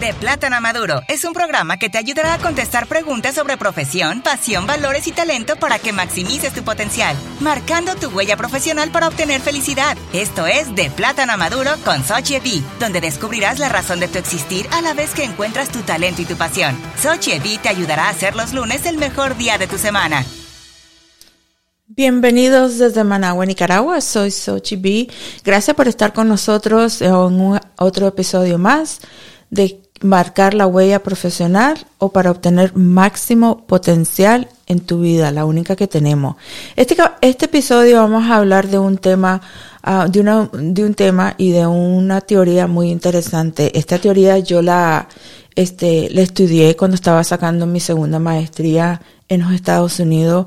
De Plátano a Maduro es un programa que te ayudará a contestar preguntas sobre profesión, pasión, valores y talento para que maximices tu potencial, marcando tu huella profesional para obtener felicidad. Esto es De Plátano a Maduro con Sochi Evi, donde descubrirás la razón de tu existir a la vez que encuentras tu talento y tu pasión. Sochi Evi te ayudará a hacer los lunes el mejor día de tu semana. Bienvenidos desde Managua, Nicaragua. Soy Sochi B. Gracias por estar con nosotros en otro episodio más de marcar la huella profesional o para obtener máximo potencial en tu vida, la única que tenemos. Este, este episodio vamos a hablar de un tema, uh, de, una, de un tema y de una teoría muy interesante. Esta teoría yo la, este, la estudié cuando estaba sacando mi segunda maestría en los Estados Unidos.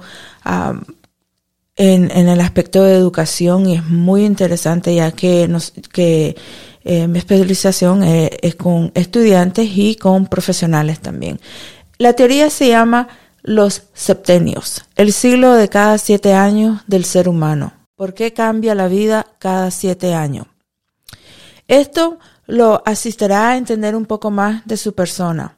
En, en el aspecto de educación y es muy interesante ya que nos, que eh, mi especialización es, es, con estudiantes y con profesionales también. La teoría se llama los septenios, el siglo de cada siete años del ser humano. ¿Por qué cambia la vida cada siete años? Esto lo asistirá a entender un poco más de su persona.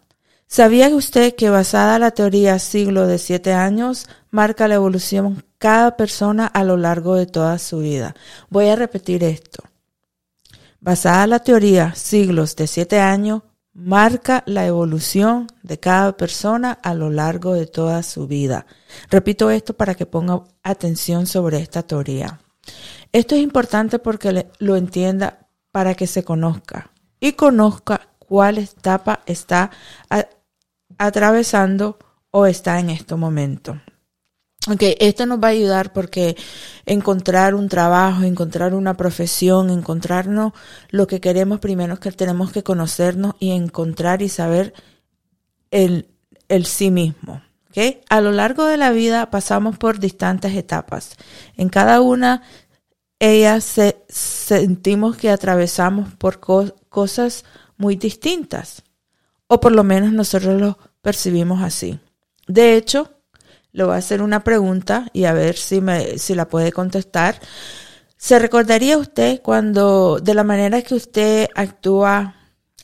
¿Sabía usted que basada la teoría siglo de siete años marca la evolución cada persona a lo largo de toda su vida? Voy a repetir esto. Basada la teoría siglos de siete años, marca la evolución de cada persona a lo largo de toda su vida. Repito esto para que ponga atención sobre esta teoría. Esto es importante porque lo entienda para que se conozca y conozca cuál etapa está atravesando o está en este momento. Ok, esto nos va a ayudar porque encontrar un trabajo, encontrar una profesión, encontrarnos lo que queremos primero es que tenemos que conocernos y encontrar y saber el, el sí mismo. Okay? A lo largo de la vida pasamos por distintas etapas. En cada una, ellas se, sentimos que atravesamos por co cosas muy distintas. O por lo menos nosotros lo percibimos así. De hecho, le voy a hacer una pregunta y a ver si, me, si la puede contestar. ¿Se recordaría usted cuando, de la manera que usted actúa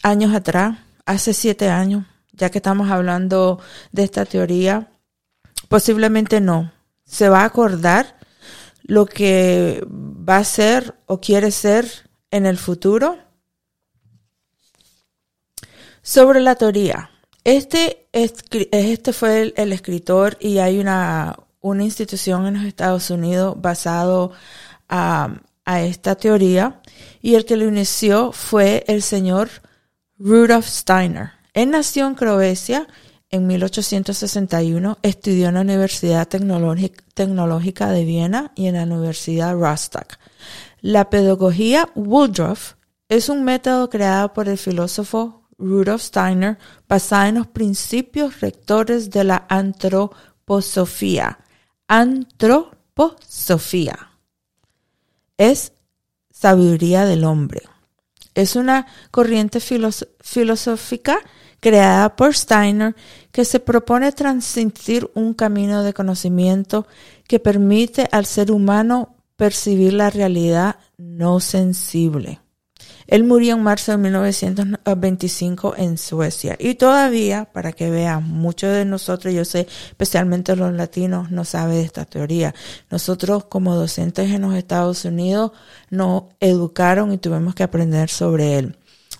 años atrás, hace siete años, ya que estamos hablando de esta teoría? Posiblemente no. ¿Se va a acordar lo que va a ser o quiere ser en el futuro? Sobre la teoría. Este, este fue el, escritor y hay una, una institución en los Estados Unidos basado a, a esta teoría y el que lo inició fue el señor Rudolf Steiner. Él nació en Croacia en 1861, estudió en la Universidad Tecnológica de Viena y en la Universidad Rostock. La pedagogía Woodruff es un método creado por el filósofo Rudolf Steiner basada en los principios rectores de la antroposofía. Antroposofía es sabiduría del hombre. Es una corriente filosófica creada por Steiner que se propone transmitir un camino de conocimiento que permite al ser humano percibir la realidad no sensible. Él murió en marzo de 1925 en Suecia. Y todavía, para que vean, muchos de nosotros, yo sé, especialmente los latinos, no saben de esta teoría. Nosotros como docentes en los Estados Unidos nos educaron y tuvimos que aprender sobre él.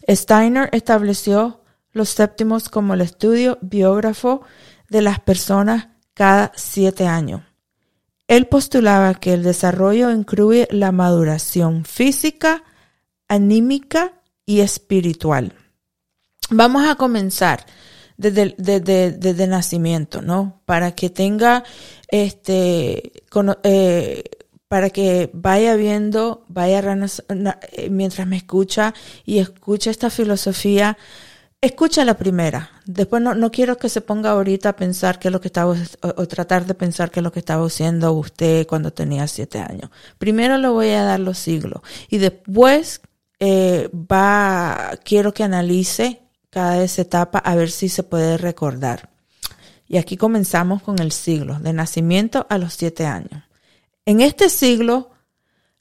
Steiner estableció los séptimos como el estudio biógrafo de las personas cada siete años. Él postulaba que el desarrollo incluye la maduración física, anímica y espiritual. Vamos a comenzar desde, desde, desde nacimiento, ¿no? Para que tenga, este, eh, para que vaya viendo, vaya eh, mientras me escucha y escucha esta filosofía, escucha la primera. Después no, no quiero que se ponga ahorita a pensar qué es lo que estaba, o, o, tratar de pensar qué es lo que estaba haciendo usted cuando tenía siete años. Primero le voy a dar los siglos y después eh, va, quiero que analice cada esa etapa a ver si se puede recordar. Y aquí comenzamos con el siglo, de nacimiento a los siete años. En este siglo,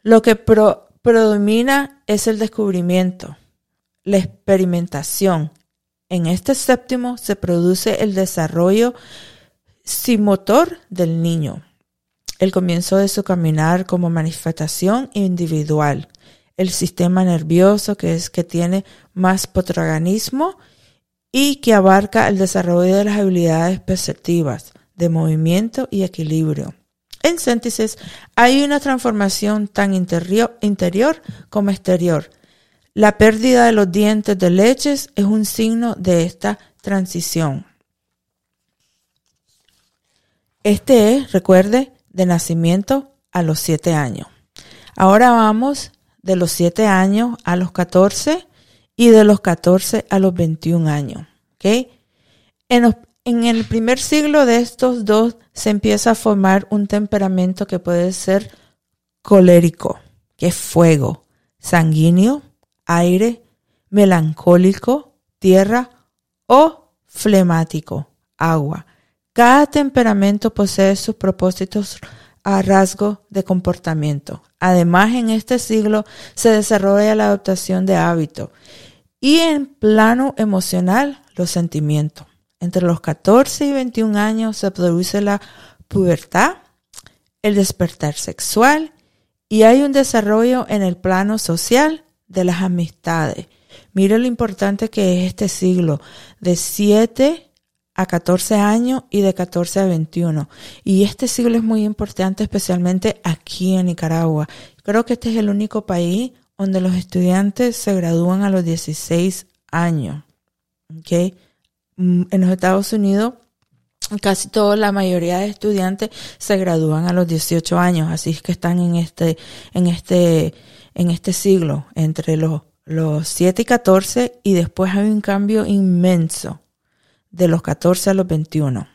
lo que predomina es el descubrimiento, la experimentación, En este séptimo se produce el desarrollo motor del niño, el comienzo de su caminar como manifestación individual, el sistema nervioso que es que tiene más protagonismo y que abarca el desarrollo de las habilidades perceptivas, de movimiento y equilibrio. En síntesis, hay una transformación tan interior, interior como exterior. La pérdida de los dientes de leches es un signo de esta transición. Este es, recuerde, de nacimiento a los siete años. Ahora vamos de los siete años a los 14 y de los 14 a los 21 años. En, en el primer siglo de estos dos se empieza a formar un temperamento que puede ser colérico, que es fuego, sanguíneo, aire, melancólico, tierra o flemático, agua. Cada temperamento posee sus propósitos a de comportamiento. Además, en este siglo se desarrolla la adaptación de hábitos y en plano emocional los sentimientos. Entre los 14 y 21 años se produce la pubertad, el despertar sexual y hay un desarrollo en el plano social de las amistades. Mira lo importante que es este siglo, de 7 a 14 años y de 14 a 21. Y este siglo es muy importante, especialmente aquí en Nicaragua. Creo que este es el único país donde los estudiantes se gradúan a los 16 años. ¿okay? Mm, en los Estados Unidos, casi toda la mayoría de estudiantes se gradúan a los 18 años, así es que están en este, en este, en este siglo, entre los, los 7 y 14, y después hay un cambio inmenso de los 14 a los 21.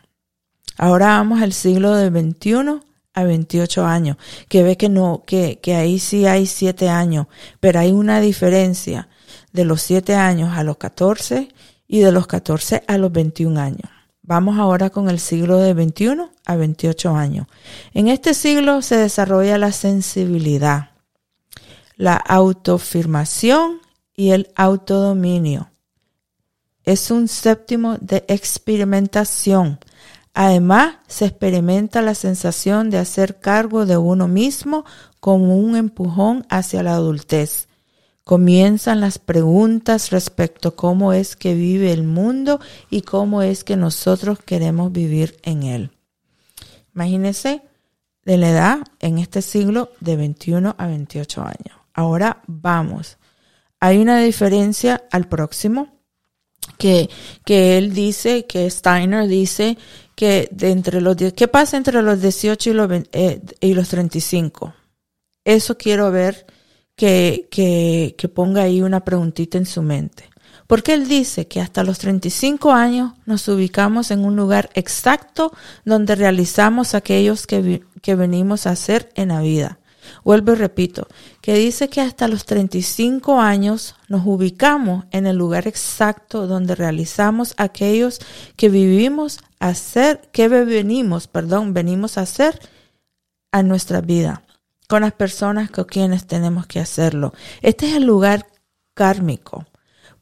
Ahora vamos al siglo del 21 a 28 años, que ve que no, que, que ahí sí hay 7 años, pero hay una diferencia de los 7 años a los 14 y de los 14 a los 21 años. Vamos ahora con el siglo de 21 a 28 años. En este siglo se desarrolla la sensibilidad, la autoafirmación y el autodominio. Es un séptimo de experimentación. Además, se experimenta la sensación de hacer cargo de uno mismo como un empujón hacia la adultez comienzan las preguntas respecto a cómo es que vive el mundo y cómo es que nosotros queremos vivir en él. Imagínense de la edad en este siglo de 21 a 28 años. Ahora vamos. Hay una diferencia al próximo que, que él dice, que Steiner dice que de entre los ¿qué pasa entre los 18 y los, eh, y los 35? Eso quiero ver que, que, que ponga ahí una preguntita en su mente. Porque él dice que hasta los 35 años nos ubicamos en un lugar exacto donde realizamos aquellos que, que venimos a hacer en la vida. Vuelvo y repito, que dice que hasta los 35 años nos ubicamos en el lugar exacto donde realizamos aquellos que vivimos a hacer, que venimos, perdón, venimos a hacer a nuestra vida con las personas con quienes tenemos que hacerlo. Este es el lugar kármico.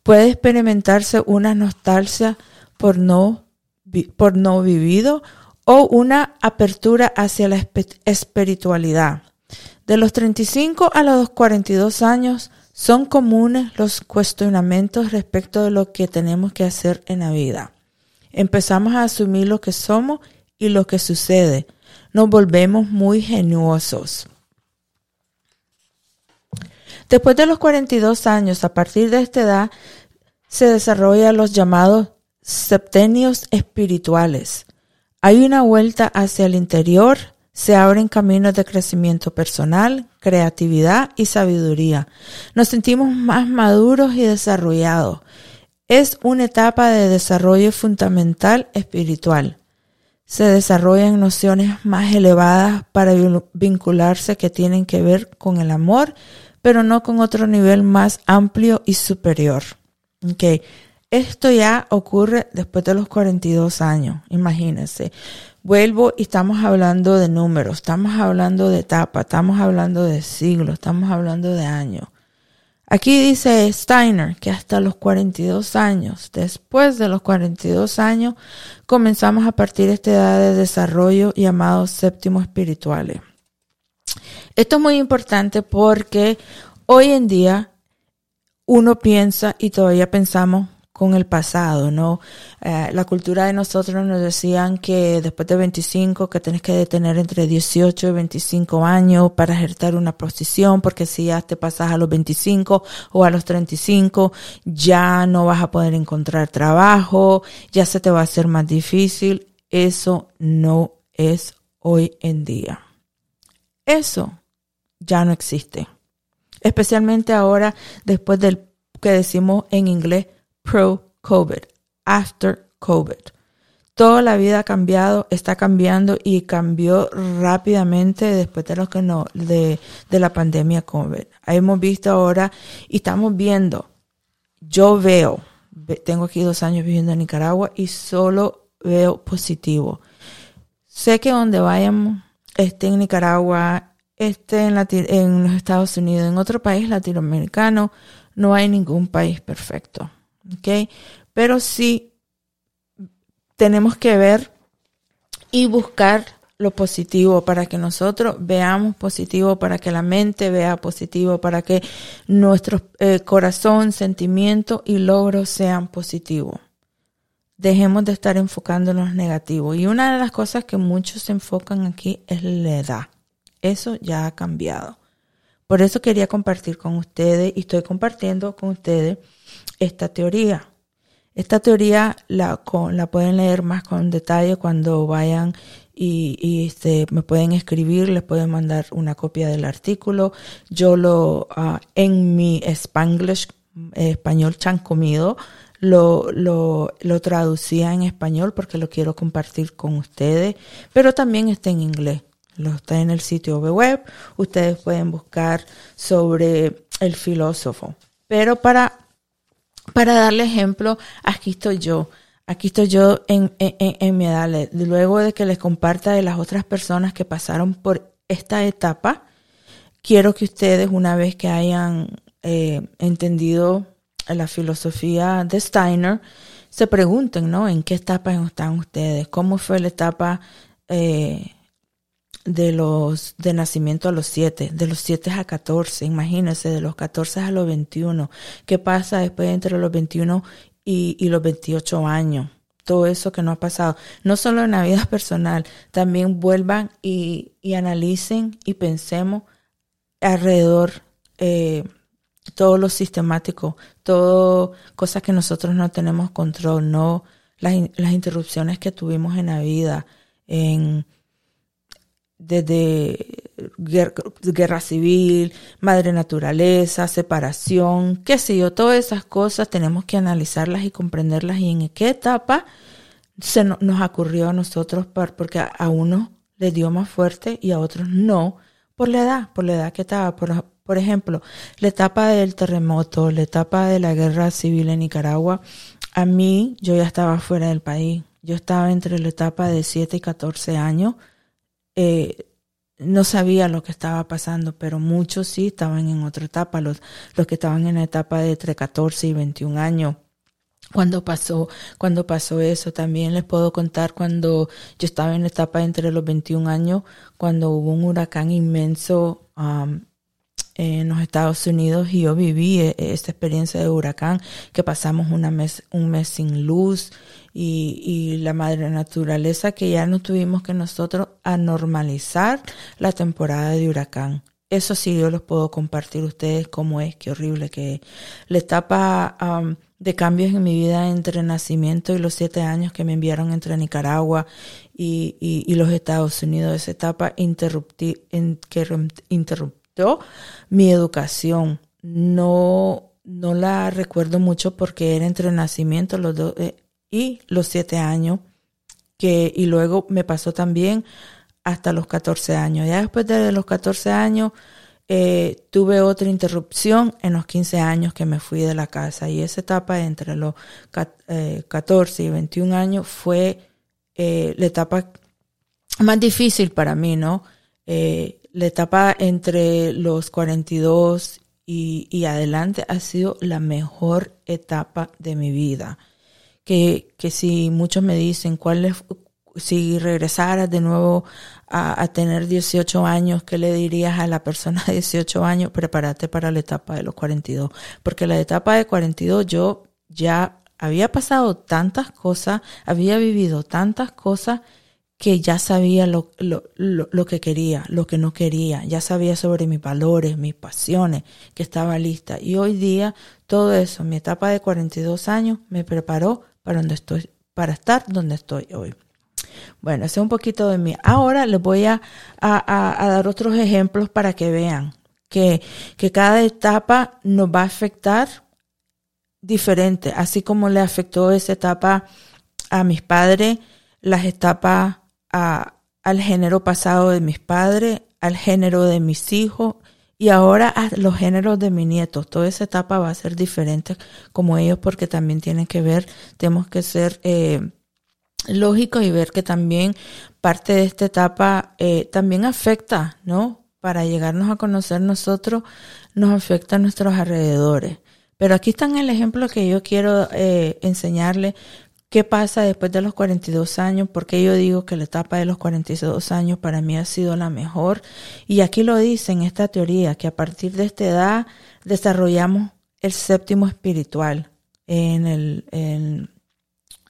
Puede experimentarse una nostalgia por no, por no vivido o una apertura hacia la espiritualidad. De los 35 a los 42 años son comunes los cuestionamientos respecto de lo que tenemos que hacer en la vida. Empezamos a asumir lo que somos y lo que sucede. Nos volvemos muy genuosos. Después de los 42 años, a partir de esta edad, se desarrollan los llamados septenios espirituales. Hay una vuelta hacia el interior, se abren caminos de crecimiento personal, creatividad y sabiduría. Nos sentimos más maduros y desarrollados. Es una etapa de desarrollo fundamental espiritual. Se desarrollan nociones más elevadas para vincularse que tienen que ver con el amor, pero no con otro nivel más amplio y superior. Okay. Esto ya ocurre después de los 42 años, imagínense. Vuelvo y estamos hablando de números, estamos hablando de etapa, estamos hablando de siglos, estamos hablando de años. Aquí dice Steiner que hasta los 42 años, después de los 42 años, comenzamos a partir de esta edad de desarrollo llamado séptimo espirituales. Esto es muy importante porque hoy en día uno piensa y todavía pensamos con el pasado, ¿no? Eh, la cultura de nosotros nos decían que después de 25 que tenés que tener entre 18 y 25 años para ejercer una posición, porque si ya te pasas a los 25 o a los 35, ya no vas a poder encontrar trabajo, ya se te va a hacer más difícil. Eso no es hoy en día. Eso ya no existe. Especialmente ahora después del que decimos en inglés pro-COVID, after COVID. Toda la vida ha cambiado, está cambiando y cambió rápidamente después de lo que no, de, de la pandemia COVID. Hemos visto ahora y estamos viendo, yo veo, tengo aquí dos años viviendo en Nicaragua y solo veo positivo. Sé que donde vayamos, esté en Nicaragua, esté en, en los Estados Unidos, en otro país latinoamericano, no hay ningún país perfecto. ¿Ok? Pero sí tenemos que ver y buscar lo positivo para que nosotros veamos positivo, para que la mente vea positivo, para que nuestro eh, corazón, sentimiento y logros sean positivos. Dejemos de estar enfocando en los negativos. Y una de las cosas que muchos se enfocan aquí es la edad. Eso ya ha cambiado. Por eso quería compartir con ustedes y estoy compartiendo con ustedes esta teoría. Esta teoría la, la pueden leer más con detalle cuando vayan y, este, me pueden escribir, les pueden mandar una copia del artículo. Yo lo, uh, en mi Spanglish, español chan comido, lo, lo, lo traducía en español porque lo quiero compartir con ustedes, pero también está en inglés. Lo está en el sitio web. Ustedes pueden buscar sobre el filósofo. Pero para para darle ejemplo, aquí estoy yo. Aquí estoy yo en, en, mi edad. Luego de que les comparta de las otras personas que pasaron por esta etapa, quiero que ustedes, una vez que hayan eh, entendido la filosofía de Steiner, se pregunten, ¿no? ¿En qué etapa están ustedes? ¿Cómo fue la etapa eh, de los de nacimiento a los 7, de los 7 a 14, imagínense, de los 14 a los 21, ¿qué pasa después entre los 21 y, y los 28 años? Todo eso que no ha pasado, no solo en la vida personal, también vuelvan y, y analicen y pensemos alrededor eh, todo lo sistemático, todo cosas que nosotros no tenemos control, no las, las interrupciones que tuvimos en la vida, en desde guerra, civil, madre naturaleza, separación, qué sé yo, todas esas cosas tenemos que analizarlas y comprenderlas y en qué etapa se nos ocurrió a nosotros porque a, uno le dio más fuerte y a otros no por la edad, por la edad que estaba. Por, por ejemplo, la etapa del terremoto, la etapa de la guerra civil en Nicaragua, a mí yo ya estaba fuera del país. Yo estaba entre la etapa de 7 y 14 años eh, no sabía lo que estaba pasando, pero muchos sí estaban en otra etapa, los, los que estaban en la etapa de entre 14 y 21 años. Cuando pasó, cuando pasó eso, también les puedo contar cuando yo estaba en la etapa entre los 21 años, cuando hubo un huracán inmenso en los Estados Unidos y yo viví e, esta experiencia de huracán, que pasamos una mes, un mes sin luz y, y la madre naturaleza que ya no tuvimos que nosotros anormalizar la temporada de huracán. Eso sí, yo los puedo compartir ustedes cómo es, qué horrible que. La etapa um, de cambios en mi vida entre nacimiento y los siete años que me enviaron entre Nicaragua y, y, los Estados Unidos, esa etapa interrupti, en, que mi educación. No, no la recuerdo mucho porque era entre nacimiento, los dos, eh, y los siete años, que, y luego me pasó también hasta los 14 años. Ya después de los 14 años, eh, tuve otra interrupción en los 15 años que me fui de la casa y esa etapa entre los 14 eh, y 21 años fue eh, la etapa más difícil para mí, ¿no? La etapa entre los 42 y, y, adelante ha sido la mejor etapa de mi vida. Que, que si muchos me dicen cuál es, si regresaras de nuevo a, a, tener 18 años, ¿qué le dirías a la persona de 18 años? Prepárate para la etapa de los 42. Porque la etapa de 42 yo ya había pasado tantas cosas, había vivido tantas cosas que ya sabía lo, lo, lo, que quería, lo que no quería, ya sabía sobre mis valores, mis pasiones, que estaba lista. Y hoy día todo eso, mi etapa de 42 años, me preparó para donde estoy, para estar donde estoy hoy. Bueno, ese es un poquito de mí. Ahora les voy a, a, a dar otros ejemplos para que vean que, que cada etapa nos va a afectar diferente, así como le afectó esa etapa a mis padres, las etapas a, al género pasado de mis padres, al género de mis hijos y ahora a los géneros de mis nietos. Toda esa etapa va a ser diferente como ellos porque también tienen que ver, tenemos que ser eh, lógicos y ver que también parte de esta etapa eh, también afecta, ¿no? Para llegarnos a conocer nosotros, nos afecta a nuestros alrededores. Pero aquí está el ejemplo que yo quiero eh, enseñarle qué pasa después de los 42 años, porque yo digo que la etapa de los 42 años para mí ha sido la mejor. Y aquí lo dice en esta teoría, que a partir de esta edad desarrollamos el séptimo espiritual. En el, en,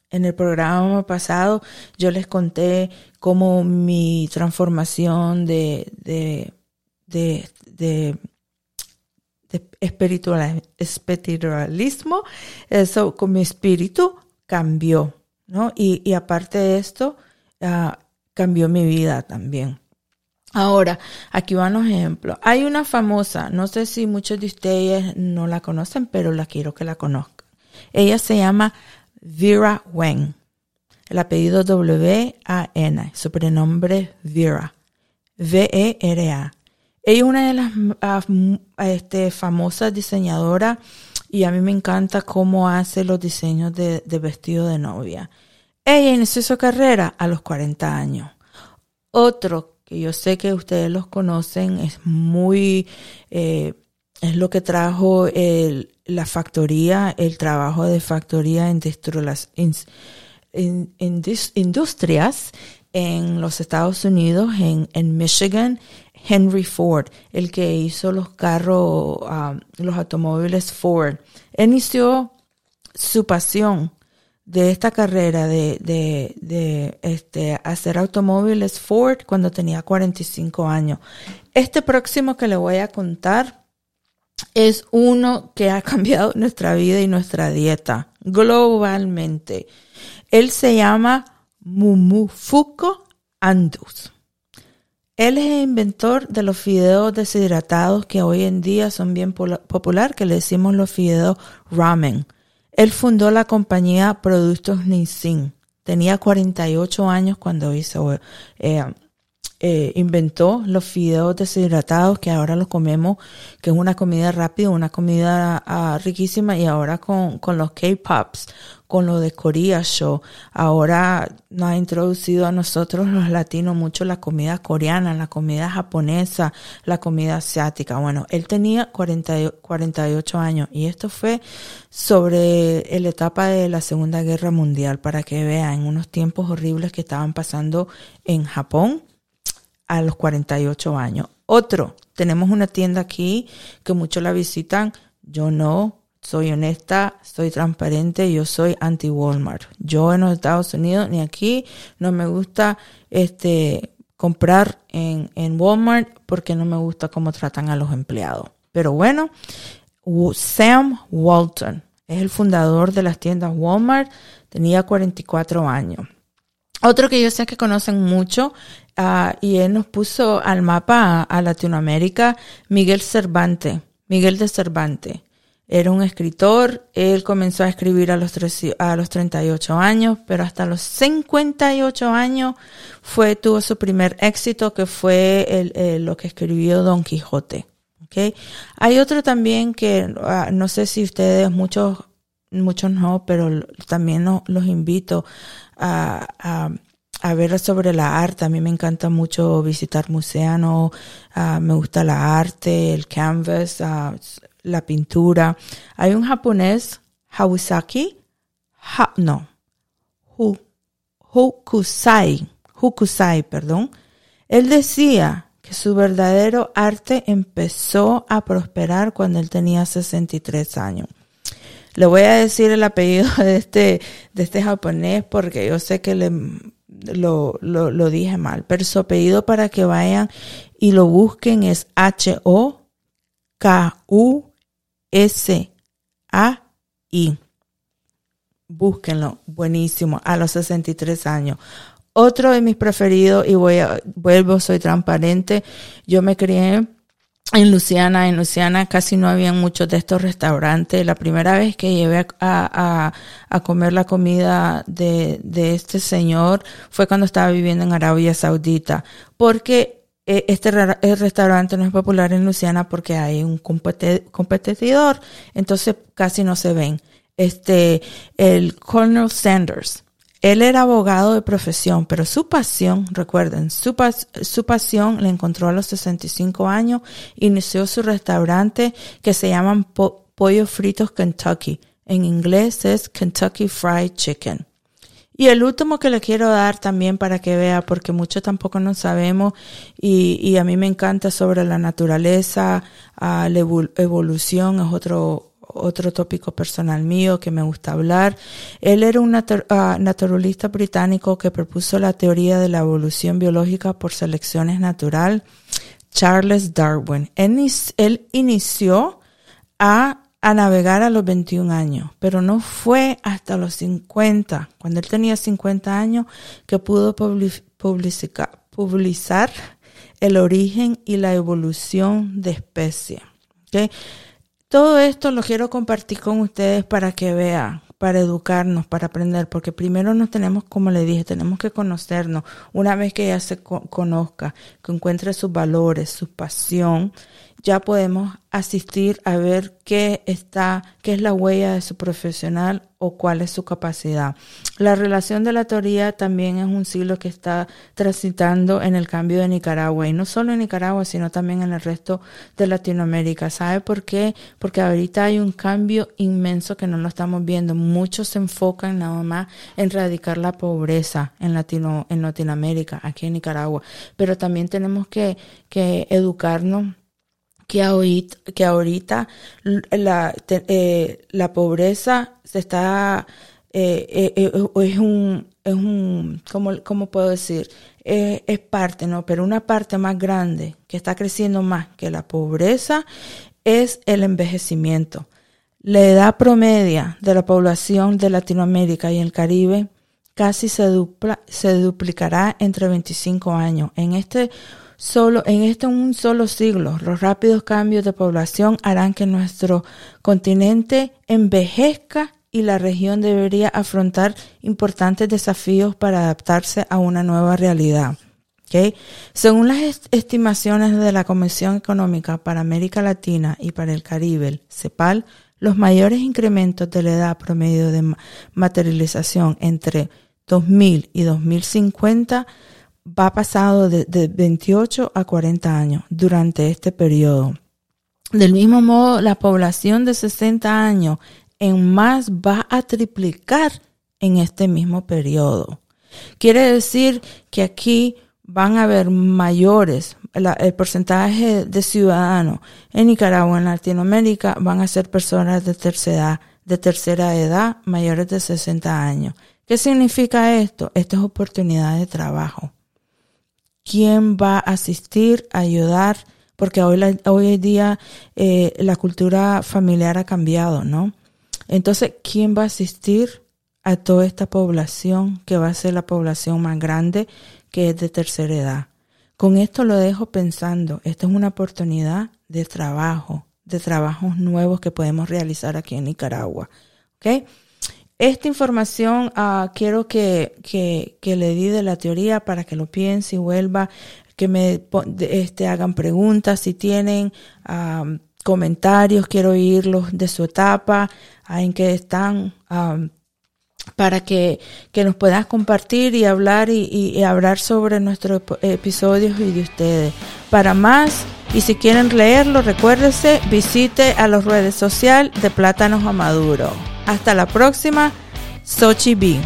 el programa pasado yo les conté cómo mi transformación de, de, de, de espiritualismo, eso con mi espíritu cambió, ¿no? Y, aparte de esto, uh, cambió mi vida también. Ahora, aquí van los ejemplos. Hay una famosa, no sé si muchos de ustedes no la conocen, pero la quiero que la conozcan. Ella se llama Vera Wen. El apellido W-A-N, su prenombre Vera. V-E-R-A. Ella es una de las uh, este, famosas diseñadoras y a mí me encanta cómo hace los diseños de, de vestido de novia. Ella inició su carrera a los 40 años. Otro que yo sé que ustedes los conocen es muy, eh, es lo que trajo la factoría, el trabajo de factoría en, en industrias en los Estados Unidos, en, en Michigan, Henry Ford, el que hizo los carros, um, los automóviles Ford. Inició su pasión de esta carrera de, de, de este, hacer automóviles Ford cuando tenía 45 años. Este próximo que le voy a contar es uno que ha cambiado nuestra vida y nuestra dieta globalmente. Él se llama Mumufuko Andus. Él es el inventor de los fideos deshidratados que hoy en día son bien popular, que le decimos los fideos ramen. Él fundó la compañía Productos Nissin. Tenía 48 años cuando hizo, eh, eh, inventó los fideos deshidratados que ahora los comemos, que es una comida rápida, una comida uh, riquísima y ahora con, con los K-Pops, con lo de Korea Show. Ahora nos ha introducido a nosotros los latinos mucho la comida coreana, la comida japonesa, la comida asiática. Bueno, él tenía 40, 48 años y esto fue sobre la etapa de la Segunda Guerra Mundial para que vean unos tiempos horribles que estaban pasando en Japón a los 48 años. Otro, tenemos una tienda aquí que muchos la visitan, yo no, soy honesta, soy transparente, yo soy anti Walmart. Yo en los Estados Unidos ni aquí no me gusta este comprar en, en Walmart porque no me gusta cómo tratan a los empleados. Pero bueno, Sam Walton es el fundador de las tiendas Walmart, tenía 44 años. Otro que yo sé que conocen mucho uh, y él nos puso al mapa a, Latinoamérica, Miguel Cervantes, Miguel de Cervantes. Era un escritor, él comenzó a escribir a los, a los 38 años, pero hasta los 58 años fue, tuvo su primer éxito, que fue el, lo que escribió Don Quijote. ¿okay? Hay otro también que ah, no sé si ustedes, muchos, muchos no, pero también los invito a, a ver sobre la arte. A mí me encanta mucho visitar museos, ah, me gusta la arte, el canvas, ah, la pintura. Hay un japonés, Hawasaki, no, Hukusai, Hukusai, perdón. Él decía que su verdadero arte empezó a prosperar cuando él tenía 63 años. Le voy a decir el apellido de este, de este japonés porque yo sé que le, lo, lo, dije mal, pero su apellido para que vayan y lo busquen es H-O-K-U-S-A-I. Búsquenlo, buenísimo, a los 63 años. Otro de mis preferidos, y voy a, vuelvo, soy transparente, yo me crié en Luciana, en Luciana casi no había muchos de estos restaurantes. La primera vez que llevé a, a, comer la comida de, de, este señor fue cuando estaba viviendo en Arabia Saudita, porque eh, este restaurante no es popular en Luciana porque hay un competidor, entonces casi no se ven. Este, el Colonel Sanders él era abogado de profesión, pero su pasión, recuerden, su, pasión le encontró a los 65 años, inició su restaurante que se llaman Pollo Fritos Kentucky. En inglés es Kentucky Fried Chicken. Y el último que le quiero dar también para que vea, porque mucho tampoco no sabemos y a mí me encanta sobre la naturaleza, la evolución, es otro, otro tópico personal mío que me gusta hablar. Él era un ah, naturalista británico que propuso la teoría de la evolución biológica por selecciones natural, Charles Darwin. Él, inició a, a, navegar a los 21 años, pero no fue hasta los 50, cuando él tenía 50 años, que pudo publicar, el origen y la evolución de especies. ¿okay? Todo esto lo quiero compartir con ustedes para que vean, para educarnos, para aprender, porque primero nos tenemos, como le dije, tenemos que conocernos. Una vez que ya se conozca, que encuentre sus valores, su pasión, ya podemos asistir a ver qué está, qué es la huella de su profesional o cuál es su capacidad. La relación de la teoría también es un siglo que está transitando en el cambio de Nicaragua y no solo en Nicaragua, sino también en el resto de Latinoamérica. ¿Sabe por qué? Porque ahorita hay un cambio inmenso que no lo estamos viendo. Muchos se enfocan nada más en erradicar la pobreza en Latino, en Latinoamérica, aquí en Nicaragua, pero también tenemos que, que educarnos que ahorita, que ahorita la, eh, la pobreza se está, eh, eh, es un, es un, ¿cómo, cómo puedo decir? es parte, ¿no? Pero una parte más grande que está creciendo más que la pobreza es el envejecimiento. La edad promedia de la población de Latinoamérica y el Caribe casi se, dupla, se duplicará entre 25 años. En este Solo en este un solo siglo, los rápidos cambios de población harán que nuestro continente envejezca y la región debería afrontar importantes desafíos para adaptarse a una nueva realidad. Según las estimaciones de la Comisión Económica para América Latina y para el Caribe, CEPAL, los mayores incrementos de la edad promedio de materialización entre 2000 y 2050 va pasado de, 28 a 40 años durante este periodo. Del mismo modo, la población de 60 años en más va a triplicar en este mismo periodo. Quiere decir que aquí van a haber mayores, el porcentaje de ciudadanos en Nicaragua, en Latinoamérica, van a ser personas de tercera edad, de tercera edad mayores de 60 años. ¿Qué significa esto? Esto es oportunidad de trabajo quién va a asistir, a ayudar, porque hoy, en día eh, la cultura familiar ha cambiado, ¿no? Entonces, ¿quién va a asistir a toda esta población que va a ser la población más grande que es de tercera edad? Con esto lo dejo pensando, esta es una oportunidad de trabajo, de trabajos nuevos que podemos realizar aquí en Nicaragua. ¿Ok? Esta información uh, quiero que, que, le di de la teoría para que lo piense y vuelva, que me este, hagan preguntas si tienen um, comentarios, quiero oírlos de su etapa, en que están um, para que, que nos puedas compartir y hablar y, y hablar sobre nuestros episodios y de ustedes. Para más, y si quieren leerlo, recuérdese, visite a las redes sociales de Plátanos a Maduro. Hasta la próxima, Sochi B.